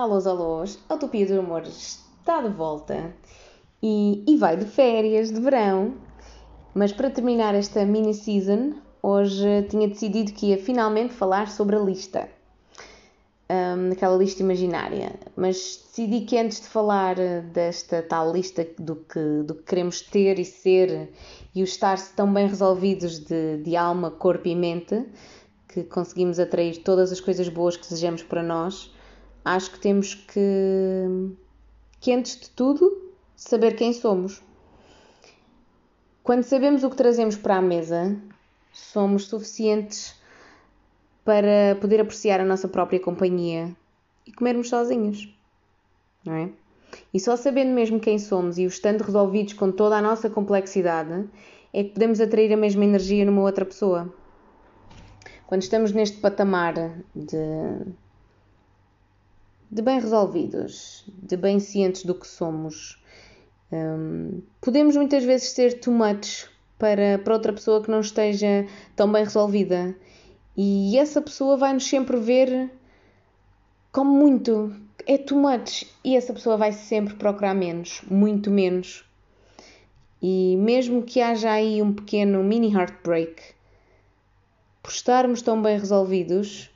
Alôs, alôs, a Utopia do Amor está de volta e, e vai de férias de verão, mas para terminar esta mini season, hoje tinha decidido que ia finalmente falar sobre a lista, um, aquela lista imaginária, mas decidi que antes de falar desta tal lista do que, do que queremos ter e ser e o estar-se tão bem resolvidos de, de alma, corpo e mente, que conseguimos atrair todas as coisas boas que desejamos para nós acho que temos que, que antes de tudo, saber quem somos. Quando sabemos o que trazemos para a mesa, somos suficientes para poder apreciar a nossa própria companhia e comermos sozinhos, não é? E só sabendo mesmo quem somos e o estando resolvidos com toda a nossa complexidade, é que podemos atrair a mesma energia numa outra pessoa. Quando estamos neste patamar de de bem resolvidos, de bem cientes do que somos. Um, podemos muitas vezes ser too much para, para outra pessoa que não esteja tão bem resolvida. E essa pessoa vai nos sempre ver como muito. É too much. E essa pessoa vai sempre procurar menos, muito menos. E mesmo que haja aí um pequeno mini heartbreak, por estarmos tão bem resolvidos,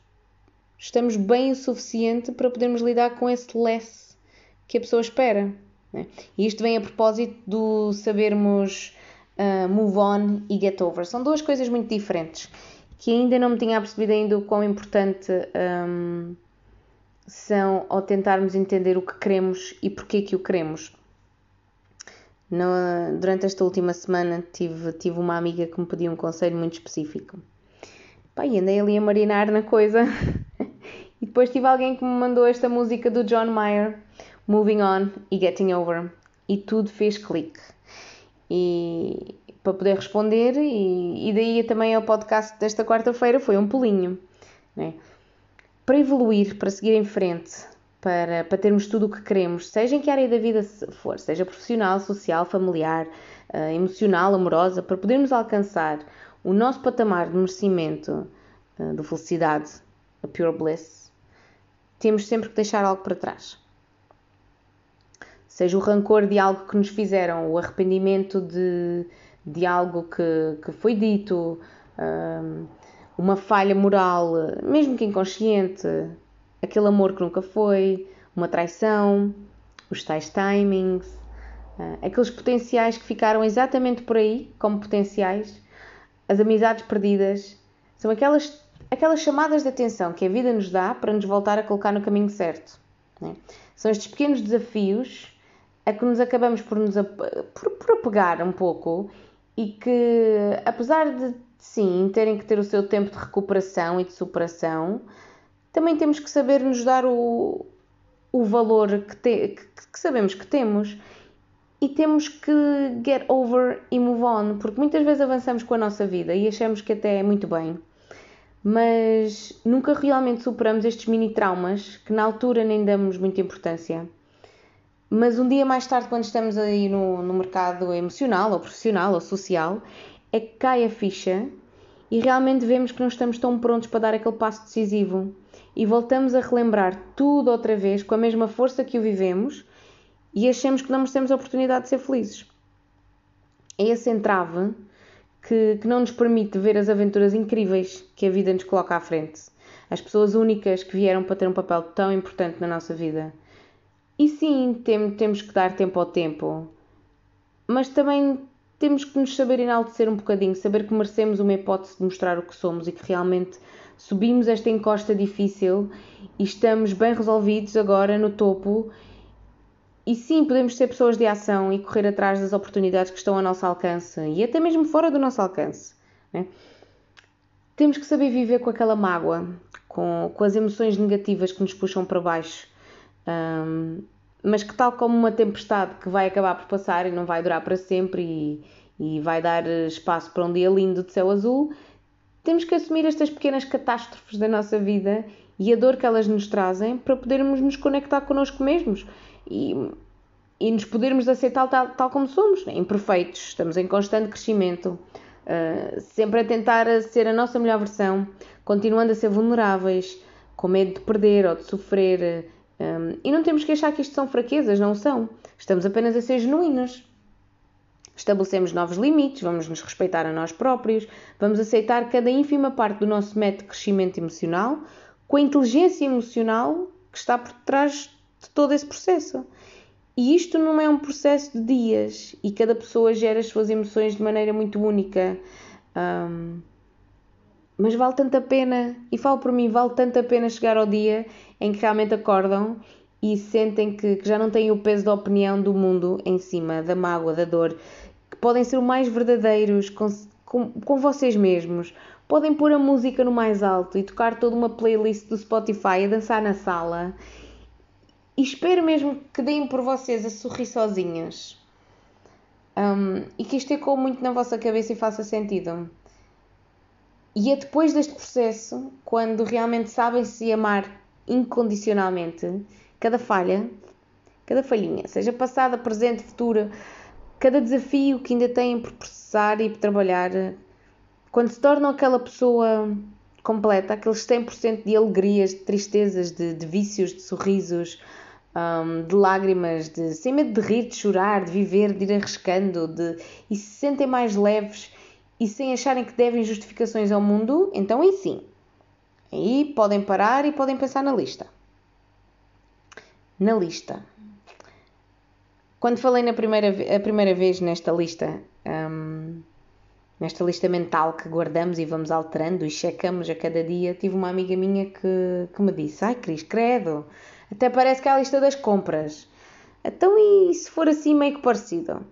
estamos bem o suficiente para podermos lidar com esse less que a pessoa espera. Né? E isto vem a propósito do sabermos uh, move on e get over. São duas coisas muito diferentes que ainda não me tinha percebido ainda o quão importante um, são ao tentarmos entender o que queremos e porquê que o queremos. No, durante esta última semana tive, tive uma amiga que me pediu um conselho muito específico. E andei ali a marinar na coisa depois tive alguém que me mandou esta música do John Mayer, Moving On e Getting Over. E tudo fez clique. E para poder responder, e, e daí também ao podcast desta quarta-feira foi um pulinho. Né? Para evoluir, para seguir em frente, para, para termos tudo o que queremos, seja em que área da vida for, seja profissional, social, familiar, uh, emocional, amorosa, para podermos alcançar o nosso patamar de merecimento, uh, de felicidade, a pure bliss, temos sempre que deixar algo para trás. Seja o rancor de algo que nos fizeram, o arrependimento de, de algo que, que foi dito, hum, uma falha moral, mesmo que inconsciente, aquele amor que nunca foi, uma traição, os tais timings, hum, aqueles potenciais que ficaram exatamente por aí, como potenciais, as amizades perdidas, são aquelas aquelas chamadas de atenção que a vida nos dá para nos voltar a colocar no caminho certo. Né? São estes pequenos desafios a que nos acabamos por nos por, por apegar um pouco e que, apesar de sim terem que ter o seu tempo de recuperação e de superação, também temos que saber nos dar o, o valor que, te, que, que sabemos que temos e temos que get over e move on, porque muitas vezes avançamos com a nossa vida e achamos que até é muito bem mas nunca realmente superamos estes mini traumas que na altura nem damos muita importância. Mas um dia mais tarde, quando estamos aí no, no mercado emocional, ou profissional, ou social, é que cai a ficha e realmente vemos que não estamos tão prontos para dar aquele passo decisivo e voltamos a relembrar tudo outra vez com a mesma força que o vivemos e achamos que não merecemos a oportunidade de ser felizes. É esse entrave que, que não nos permite ver as aventuras incríveis que a vida nos coloca à frente. As pessoas únicas que vieram para ter um papel tão importante na nossa vida. E sim, tem, temos que dar tempo ao tempo, mas também temos que nos saber enaltecer um bocadinho, saber que merecemos uma hipótese de mostrar o que somos e que realmente subimos esta encosta difícil e estamos bem resolvidos agora no topo e sim, podemos ser pessoas de ação e correr atrás das oportunidades que estão ao nosso alcance e até mesmo fora do nosso alcance. Né? Temos que saber viver com aquela mágoa, com, com as emoções negativas que nos puxam para baixo, um, mas que, tal como uma tempestade que vai acabar por passar e não vai durar para sempre e, e vai dar espaço para um dia lindo de céu azul, temos que assumir estas pequenas catástrofes da nossa vida e a dor que elas nos trazem para podermos nos conectar connosco mesmos e, e nos podermos aceitar tal, tal como somos, né? imperfeitos, estamos em constante crescimento, uh, sempre a tentar ser a nossa melhor versão, continuando a ser vulneráveis, com medo de perder ou de sofrer Um, e não temos que achar que isto são fraquezas, não são. Estamos apenas a ser genuínos. Estabelecemos novos limites, vamos nos respeitar a nós próprios, vamos aceitar cada ínfima parte do nosso método de crescimento emocional com a inteligência emocional que está por trás de todo esse processo. E isto não é um processo de dias e cada pessoa gera as suas emoções de maneira muito única. Um, mas vale tanto a pena, e falo por mim, vale tanto a pena chegar ao dia em que realmente acordam e sentem que, que já não têm o peso da opinião do mundo em cima, da mágoa, da dor, que podem ser mais verdadeiros com, com, com vocês mesmos, podem pôr a música no mais alto e tocar toda uma playlist do Spotify a dançar na sala. E espero mesmo que deem por vocês a sorrir sozinhas. Um, e que isto ecoe muito na vossa cabeça e faça sentido. E é depois deste processo, quando realmente sabem se amar incondicionalmente, cada falha, cada falhinha, seja passada, presente, futura, cada desafio que ainda têm por processar e por trabalhar, quando se tornam aquela pessoa completa, aqueles 100% de alegrias, de tristezas, de, de vícios, de sorrisos, um, de lágrimas, de sem medo de rir, de chorar, de viver, de ir arriscando, de, e se sentem mais leves e sem acharem que devem justificações ao mundo, então aí sim. Aí podem parar e podem pensar na lista. Na lista. Quando falei na primeira, a primeira vez nesta lista, hum, nesta lista mental que guardamos e vamos alterando e checamos a cada dia, tive uma amiga minha que, que me disse: Ai, Cris, credo, até parece que é a lista das compras. Então, e se for assim, meio que parecido?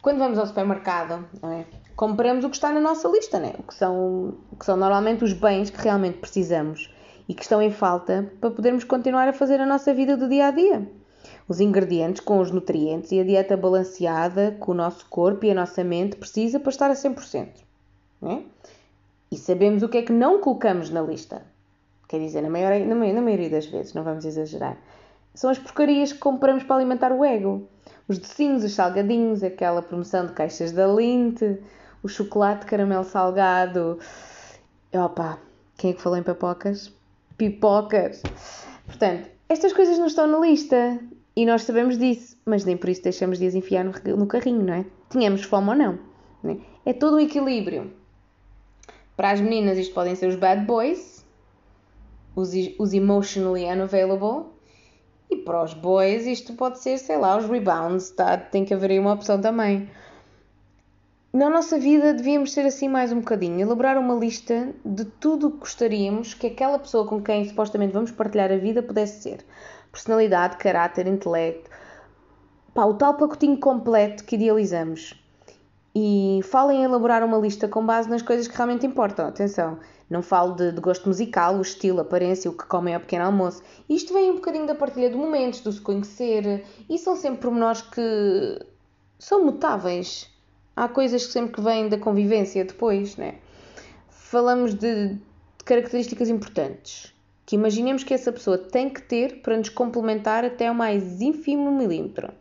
Quando vamos ao supermercado, é? compramos o que está na nossa lista, né? o que são, que são normalmente os bens que realmente precisamos e que estão em falta para podermos continuar a fazer a nossa vida do dia a dia. Os ingredientes com os nutrientes e a dieta balanceada que o nosso corpo e a nossa mente precisa para estar a 100%. Né? E sabemos o que é que não colocamos na lista. Quer dizer, na, maior, na, na maioria das vezes, não vamos exagerar. São as porcarias que compramos para alimentar o ego. Os docinhos, os salgadinhos, aquela promoção de caixas da Linte, o chocolate caramelo salgado. Opa, quem é que falou em papocas? Pipocas. Portanto, estas coisas não estão na lista e nós sabemos disso, mas nem por isso deixamos de as enfiar no, no carrinho, não é? Tínhamos fome ou não. é? é todo um equilíbrio. Para as meninas, isto podem ser os bad boys, os, os emotionally unavailable, e para os boys, isto pode ser, sei lá, os rebounds, tá? tem que haver aí uma opção também na nossa vida devíamos ser assim mais um bocadinho, elaborar uma lista de tudo o que gostaríamos que aquela pessoa com quem supostamente vamos partilhar a vida pudesse ser. Personalidade, caráter, intelecto, pá, o tal pacotinho completo que idealizamos. E falem em elaborar uma lista com base nas coisas que realmente importam. Atenção, não falo de, de gosto musical, o estilo, a aparência, o que comem ao pequeno almoço. Isto vem um bocadinho da partilha de momentos, do se conhecer, e são sempre pormenores que são mutáveis há coisas que sempre que vêm da convivência depois, né? Falamos de, de características importantes que imaginemos que essa pessoa tem que ter para nos complementar até ao mais ínfimo milímetro.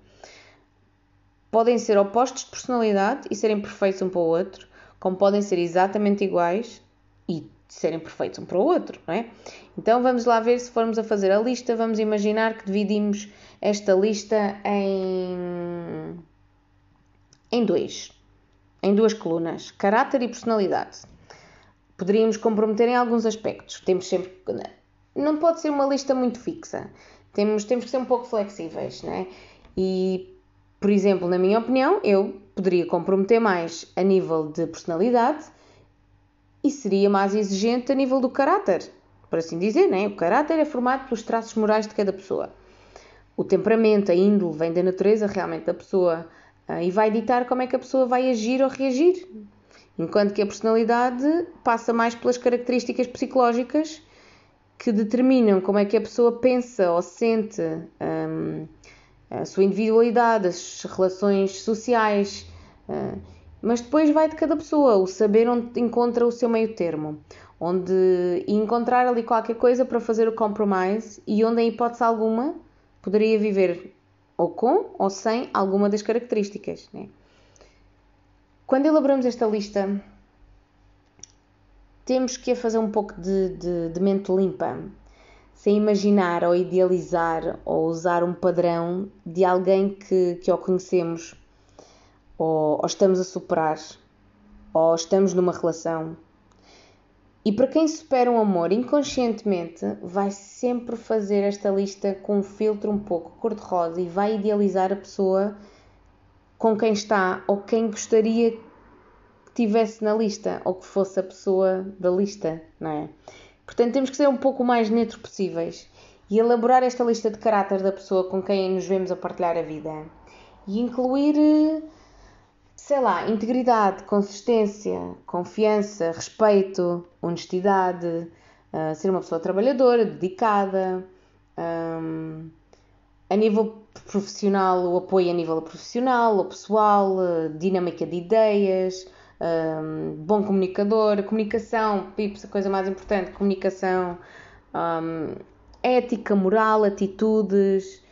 Podem ser opostos de personalidade e serem perfeitos um para o outro, como podem ser exatamente iguais e serem perfeitos um para o outro, não é? Então vamos lá ver se formos a fazer a lista, vamos imaginar que dividimos esta lista em em dois em duas colunas: caráter e personalidade. Poderíamos comprometer em alguns aspectos. Temos sempre. Não pode ser uma lista muito fixa. Temos, temos que ser um pouco flexíveis, né? E, por exemplo, na minha opinião, eu poderia comprometer mais a nível de personalidade e seria mais exigente a nível do caráter, por assim dizer, né? O caráter é formado pelos traços morais de cada pessoa. O temperamento, a índole, vem da natureza realmente da pessoa ah, e vai ditar como é que a pessoa vai agir ou reagir. Enquanto que a personalidade passa mais pelas características psicológicas que determinam como é que a pessoa pensa ou sente, um, a sua individualidade, as relações sociais. Uh, mas depois vai de cada pessoa, o saber onde encontra o seu meio termo, onde encontrar ali qualquer coisa para fazer o compromise e onde, em hipótese alguma, poderia viver ou com ou sem alguma das características. Né? Quando elaboramos esta lista, temos que fazer um pouco de, de, de mente limpa. sem imaginar ou idealizar ou usar um padrão de alguém que, que o conhecemos ou, ou estamos a superar ou estamos numa relação. E para quem supera um amor inconscientemente, vai sempre fazer esta lista com um filtro um pouco cor-de-rosa e vai idealizar a pessoa com quem está ou quem gostaria que tivesse na lista ou que fosse a pessoa da lista, não é? Portanto, temos que ser um pouco mais neutro possíveis e elaborar esta lista de caráter da pessoa com quem nos vemos a partilhar a vida e incluir, sei lá, integridade, consistência, confiança, respeito, honestidade, uh, ser uma pessoa trabalhadora, dedicada, um, a nível profissional, o apoio a nível profissional ou pessoal, dinâmica de ideias um, bom comunicador, comunicação, pips, a coisa mais importante, comunicação, um, ética, moral, atitudes.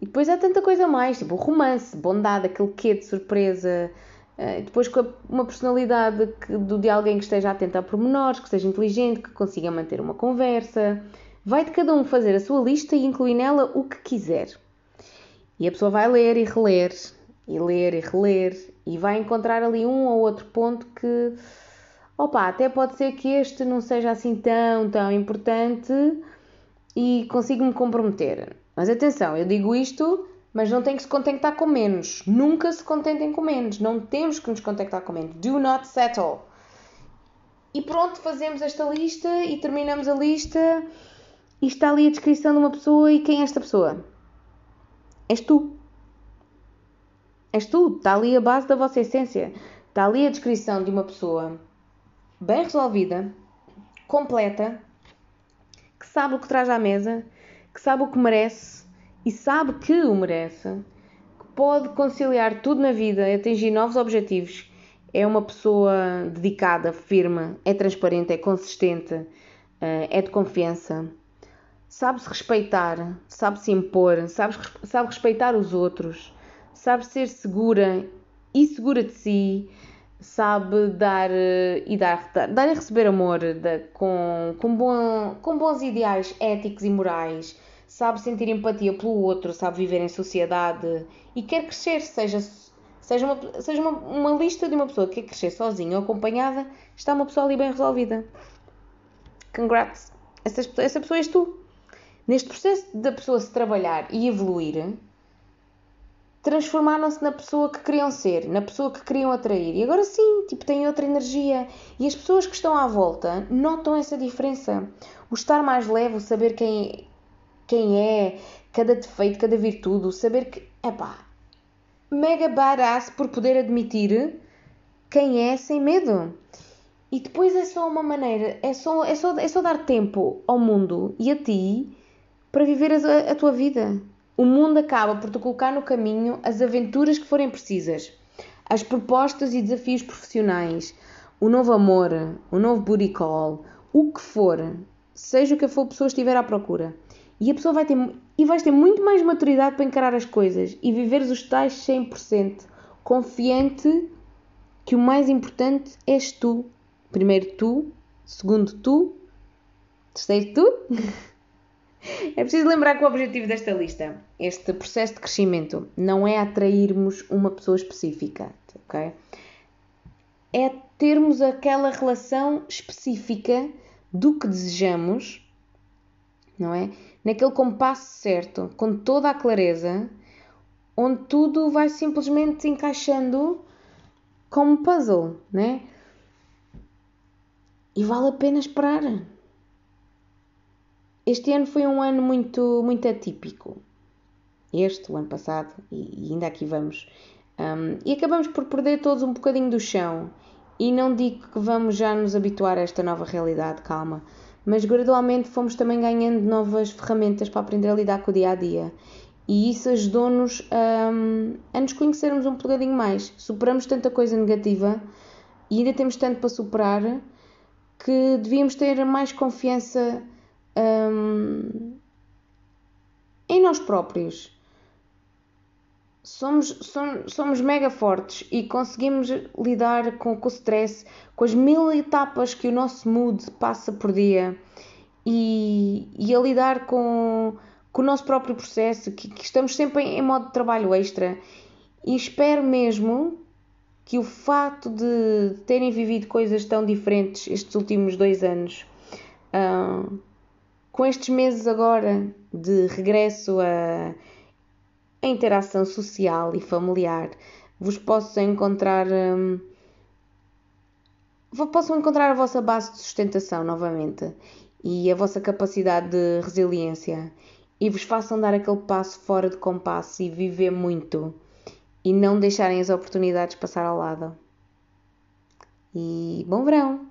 E depois há tanta coisa mais, tipo romance, bondade, aquele quê de surpresa. Uh, depois com uma personalidade que, de alguém que esteja atento a pormenores, que seja inteligente, que consiga manter uma conversa. Vai de cada um fazer a sua lista e incluir nela o que quiser. E a pessoa vai ler e reler, e ler e reler, e vai encontrar ali um ou outro ponto que, opa, até pode ser que este não seja assim tão, tão importante e consigo-me comprometer. Mas atenção, eu digo isto, mas não tem que se contentar com menos. Nunca se contentem com menos. Não temos que nos contentar com menos. Do not settle. E pronto, fazemos esta lista e terminamos a lista e está ali a descrição de uma pessoa e quem é esta pessoa? És tu. És tu, está ali a base da vossa essência. Está ali a descrição de uma pessoa bem resolvida, completa, que sabe o que traz à mesa, que sabe o que merece e sabe que o merece, que pode conciliar tudo na vida e atingir novos objetivos. É uma pessoa dedicada, firme, é transparente, é consistente, eh, é de confiança, sabe se respeitar, sabe se impor, sabe, sabe respeitar os outros sabe ser segura e segura de si, sabe dar eh, e dar, dar e receber amor com, com, bom, com bons ideais éticos e morais, sabe sentir empatia pelo outro, sabe viver em sociedade e quer crescer, seja, seja, uma, seja uma, uma lista de uma pessoa que quer crescer sozinha ou acompanhada, está uma pessoa ali bem resolvida. Congrats! Essa, essa pessoa és tu. Neste processo da pessoa se trabalhar e evoluir, transformaram-se na pessoa que queriam ser, na pessoa que queriam atrair. E agora sim, tipo, têm outra energia. E as pessoas que estão à volta notam essa diferença. O estar mais leve, o saber quem, quem é, cada defeito, cada virtude, saber que, epá, mega badass por poder admitir quem é sem medo. E depois é só uma maneira, é só, é só, é só dar tempo ao mundo e a ti para viver a, a tua vida. O mundo acaba por te colocar no caminho as aventuras que forem precisas, as propostas e desafios profissionais, o novo amor, o novo booty call, o que for, seja o que for a pessoa estiver à procura. E a pessoa vai ter, e vais ter muito mais maturidade para encarar as coisas e viveres os tais 100%, confiante que o mais importante és tu. Primeiro tu, segundo tu, terceiro tu. É preciso lembrar que o objetivo desta lista, este processo de crescimento, não é atrairmos uma pessoa específica, ok? É termos aquela relação específica do que desejamos, não é? Naquele compasso certo, com toda a clareza, onde tudo vai simplesmente encaixando como puzzle, né? E vale a pena esperar. Este ano foi um ano muito, muito atípico. Este, o ano passado, e, ainda aqui vamos. Um, e acabamos por perder todos um bocadinho do chão. E não digo que vamos já nos habituar a esta nova realidade, calma. Mas gradualmente fomos também ganhando novas ferramentas para aprender a lidar com o dia a dia. E isso ajudou-nos um, a nos conhecermos um bocadinho mais. Superamos tanta coisa negativa e ainda temos tanto para superar que devíamos ter mais confiança um, em nós próprios. Somos, somos, somos mega fortes e conseguimos lidar com, com o stress, com as mil etapas que o nosso mood passa por dia e, e a lidar com, com o nosso próprio processo, que, que estamos sempre em, em modo de trabalho extra. E espero mesmo que o facto de terem vivido coisas tão diferentes estes últimos dois anos, uh, com estes meses agora de regresso à, à interação social e familiar, vos possa encontrar. Um, possam encontrar a vossa base de sustentação novamente e a vossa capacidade de resiliência e vos façam dar aquele passo fora de compasso e viver muito e não deixarem as oportunidades passar ao lado. E bom verão!